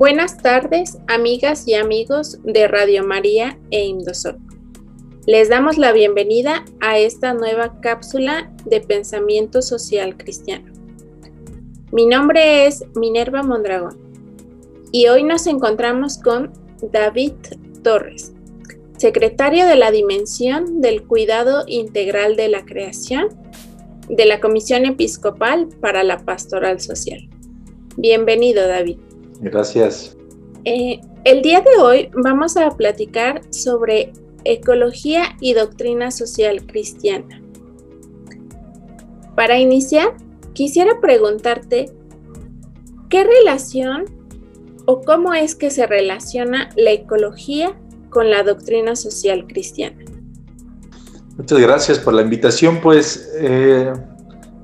Buenas tardes, amigas y amigos de Radio María e Indosor. Les damos la bienvenida a esta nueva cápsula de pensamiento social cristiano. Mi nombre es Minerva Mondragón y hoy nos encontramos con David Torres, secretario de la Dimensión del Cuidado Integral de la Creación de la Comisión Episcopal para la Pastoral Social. Bienvenido, David. Gracias. Eh, el día de hoy vamos a platicar sobre ecología y doctrina social cristiana. Para iniciar, quisiera preguntarte, ¿qué relación o cómo es que se relaciona la ecología con la doctrina social cristiana? Muchas gracias por la invitación. Pues eh,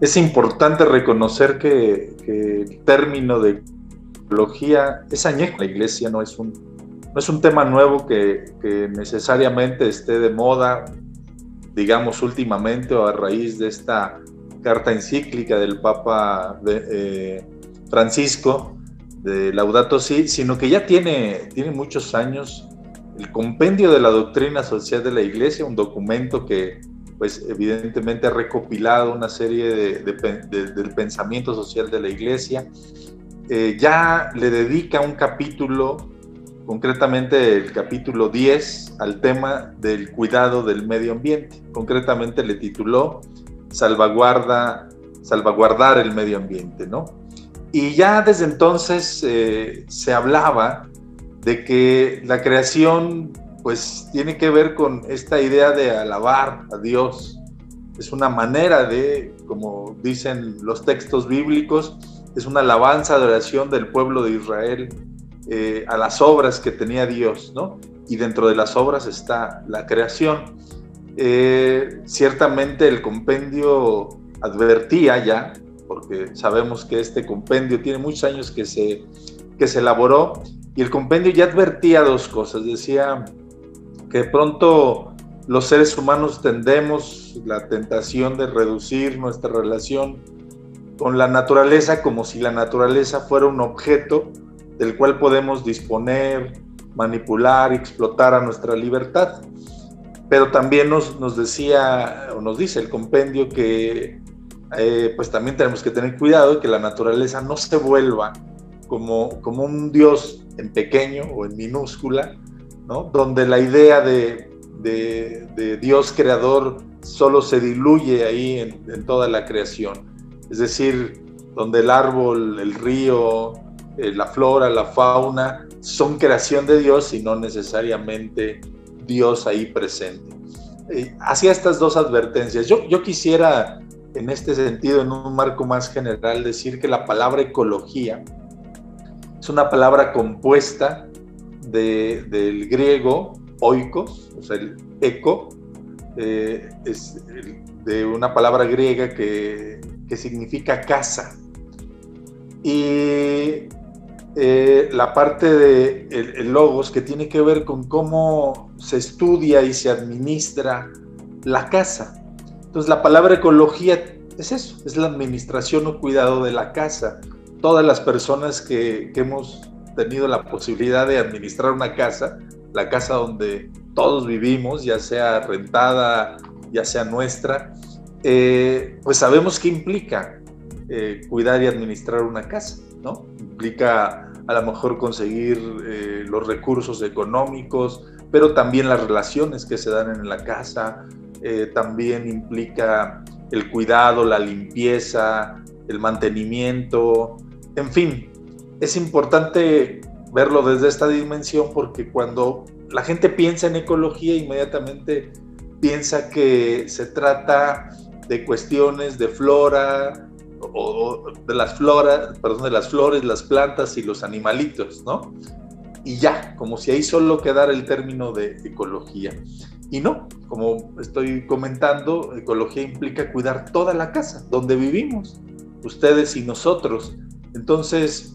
es importante reconocer que, que el término de es añejo. La iglesia no es un, no es un tema nuevo que, necesariamente esté de moda, digamos, últimamente o a raíz de esta carta encíclica del Papa eh, Francisco de Laudato Si, sino que ya tiene, tiene muchos años el compendio de la doctrina social de la iglesia, un documento que pues evidentemente ha recopilado una serie de, del pensamiento social de la iglesia eh, ya le dedica un capítulo, concretamente el capítulo 10, al tema del cuidado del medio ambiente. Concretamente le tituló Salvaguarda, Salvaguardar el medio ambiente, ¿no? Y ya desde entonces eh, se hablaba de que la creación pues tiene que ver con esta idea de alabar a Dios. Es una manera de, como dicen los textos bíblicos, es una alabanza, adoración del pueblo de Israel eh, a las obras que tenía Dios, ¿no? Y dentro de las obras está la creación. Eh, ciertamente el compendio advertía ya, porque sabemos que este compendio tiene muchos años que se, que se elaboró, y el compendio ya advertía dos cosas. Decía que de pronto los seres humanos tendemos la tentación de reducir nuestra relación con la naturaleza como si la naturaleza fuera un objeto del cual podemos disponer, manipular, explotar a nuestra libertad. Pero también nos, nos decía, o nos dice el compendio que eh, pues también tenemos que tener cuidado de que la naturaleza no se vuelva como, como un Dios en pequeño o en minúscula, ¿no? donde la idea de, de, Dios creador solo se diluye ahí en, en toda la creación es decir, donde el árbol, el río, eh, la flora, la fauna son creación de Dios y no necesariamente Dios ahí presente. Eh, hacía estas dos advertencias. Yo, yo quisiera, en este sentido, en un marco más general, decir que la palabra ecología es una palabra compuesta del griego oikos, o sea, el eco, eh, es de una palabra griega que que significa casa. Y eh, la parte de el, logos que tiene que ver con cómo se estudia y se administra la casa. Entonces la palabra ecología es eso, es la administración o cuidado de la casa. Todas las personas que, que hemos tenido la posibilidad de administrar una casa, la casa donde todos vivimos, ya sea rentada, ya sea nuestra, eh, pues sabemos qué implica eh, cuidar y administrar una casa, ¿no? Implica a lo mejor conseguir eh, los recursos económicos, pero también las relaciones que se dan en la casa, también implica el cuidado, la limpieza, el mantenimiento, en fin, es importante verlo desde esta dimensión porque cuando la gente piensa en ecología inmediatamente piensa que se trata de cuestiones de flora o de las floras, perdón, de las flores, las plantas y los animalitos, ¿no? Y ya, como si ahí solo quedara el término de ecología. Y no, como estoy comentando, ecología implica cuidar toda la casa donde vivimos, ustedes y nosotros. Entonces,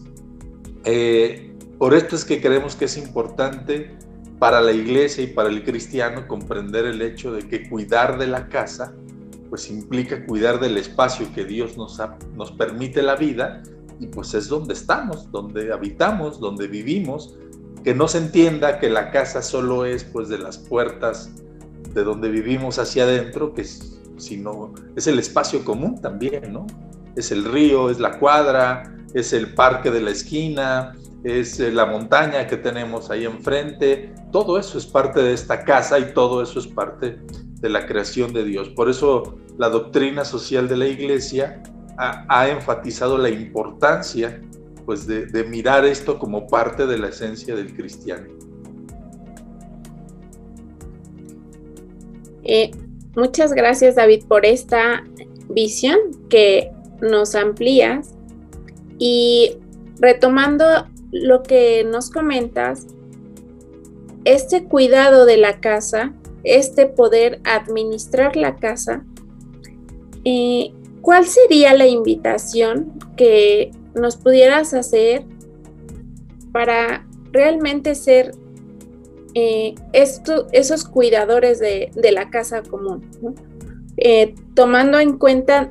eh, por esto es que creemos que es importante para la iglesia y para el cristiano comprender el hecho de que cuidar de la casa pues implica cuidar del espacio que Dios nos, nos permite la vida y pues es donde estamos, donde habitamos, donde vivimos, que no se entienda que la casa solo es pues de las puertas de donde vivimos hacia adentro, que es, sino es el espacio común también, ¿no? Es el río, es la cuadra, es el parque de la esquina, es eh, la montaña que tenemos ahí enfrente, todo eso es parte de esta casa y todo eso es parte de la creación de Dios. Por eso la doctrina social de la iglesia ha, enfatizado la importancia pues, de, mirar esto como parte de la esencia del cristiano. Eh, muchas gracias David por esta visión que nos amplías y retomando lo que nos comentas, este cuidado de la casa, este poder administrar la casa, eh, ¿cuál sería la invitación que nos pudieras hacer para realmente ser eh, esos cuidadores de, la casa común? Eh, tomando en cuenta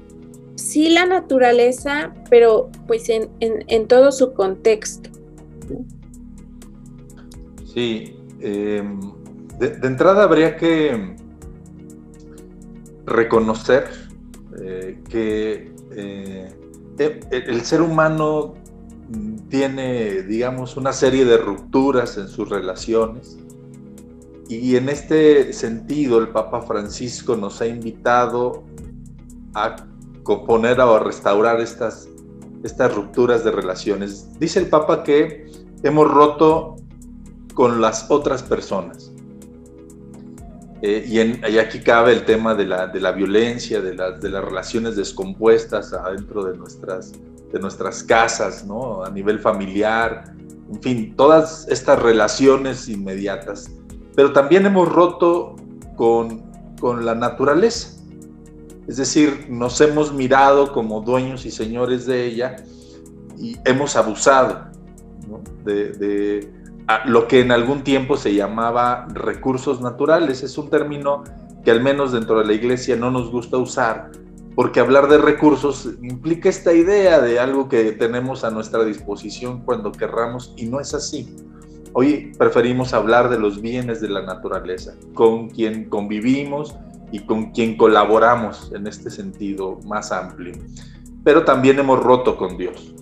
sí la naturaleza, pero pues en todo su contexto. Sí, em, de, entrada habría que reconocer eh, que eh, e, e, el ser humano tiene, digamos, una serie de rupturas en sus relaciones y en este sentido el Papa Francisco nos ha invitado a componer o a restaurar estas, estas rupturas de relaciones. Dice el Papa que hemos roto con las otras personas. Eh, y, en, aquí cabe el tema de la, de la violencia, de, de, las relaciones descompuestas adentro de nuestras, de nuestras casas, ¿no? a nivel familiar, en fin, todas estas relaciones inmediatas. Pero también hemos roto con, con la naturaleza. Es decir, nos hemos mirado como dueños y señores de ella y hemos abusado de, lo que en algún tiempo se llamaba recursos naturales. Es un término que al menos dentro de la iglesia no nos gusta usar, porque hablar de recursos implica esta idea de algo que tenemos a nuestra disposición cuando querramos y no es así. Hoy preferimos hablar de los bienes de la naturaleza, con quien convivimos y con quien colaboramos en este sentido más amplio. Pero también hemos roto con Dios.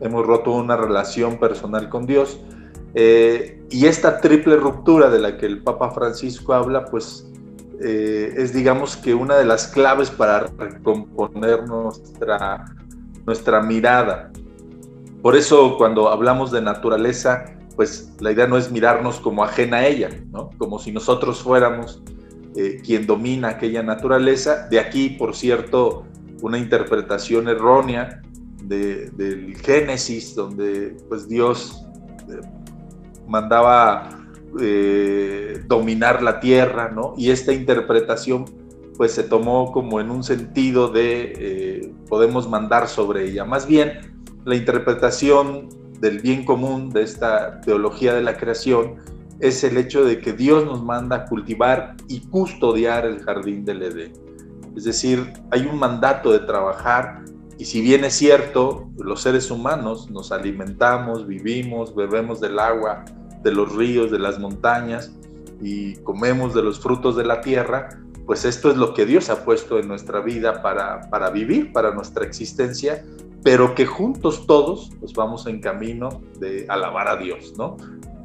Hemos roto una relación personal con Dios. Eh, y esta triple ruptura de la que el Papa Francisco habla, pues eh, es digamos que una de las claves para recomponer nuestra, nuestra mirada. Por eso cuando hablamos de naturaleza, pues la idea no es mirarnos como ajena a ella, ¿no? como si nosotros fuéramos eh, quien domina aquella naturaleza. De aquí, por cierto, una interpretación errónea del Génesis, donde pues Dios eh, mandaba eh, dominar la tierra, ¿no? Y esta interpretación pues se tomó como en un sentido de eh, podemos mandar sobre ella. Más bien, la interpretación del bien común de esta teología de la creación es el hecho de que Dios nos manda cultivar y custodiar el jardín del Edén. Es decir, hay un mandato de trabajar y si bien es cierto, los seres humanos nos alimentamos, vivimos, bebemos del agua, de los ríos, de las montañas y comemos de los frutos de la tierra, pues esto es lo que Dios ha puesto en nuestra vida para, para vivir, para nuestra existencia, pero que juntos todos pues vamos en camino de alabar a Dios, ¿no?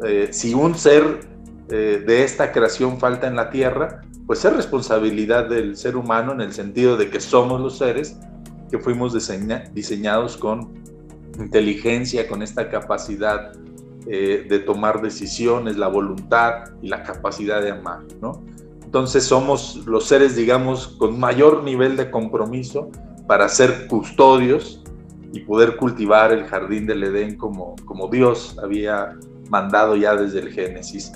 Eh, si un ser eh, de esta creación falta en la tierra, pues es responsabilidad del ser humano en el sentido de que somos los seres que fuimos diseñados con inteligencia, con esta capacidad eh, de tomar decisiones, la voluntad y la capacidad de amar, ¿no? Entonces somos los seres, digamos, con mayor nivel de compromiso para ser custodios y poder cultivar el jardín del Edén como, como Dios había mandado ya desde el Génesis.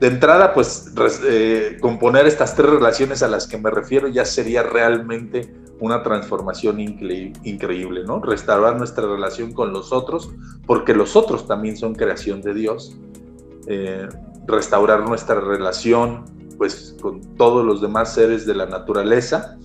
De entrada, pues eh, componer estas tres relaciones a las que me refiero ya sería realmente una transformación increíble, ¿no? Restaurar nuestra relación con los otros, porque los otros también son creación de Dios. Eh, restaurar nuestra relación, pues, con todos los demás seres de la naturaleza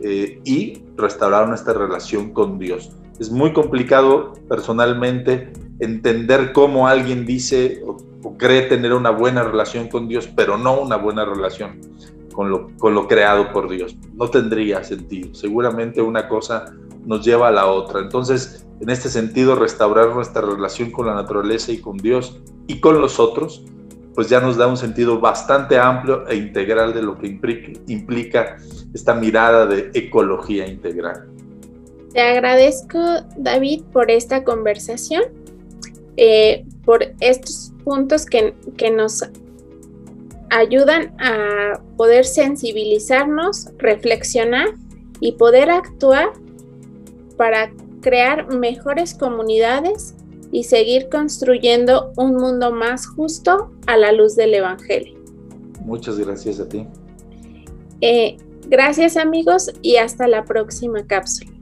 eh, y restaurar nuestra relación con Dios. Es muy complicado personalmente entender cómo alguien dice o, cree tener una buena relación con Dios, pero no una buena relación con lo, creado por Dios. No tendría sentido. Seguramente una cosa nos lleva a la otra. Entonces, en este sentido, restaurar nuestra relación con la naturaleza y con Dios y con los otros, pues ya nos da un sentido bastante amplio e integral de lo que implica, esta mirada de ecología integral. Te agradezco, David, por esta conversación, eh, por estos puntos que, que nos ayudan a poder sensibilizarnos, reflexionar y poder actuar para crear mejores comunidades y seguir construyendo un mundo más justo a la luz del Evangelio. Muchas gracias a ti. Eh, gracias amigos y hasta la próxima cápsula.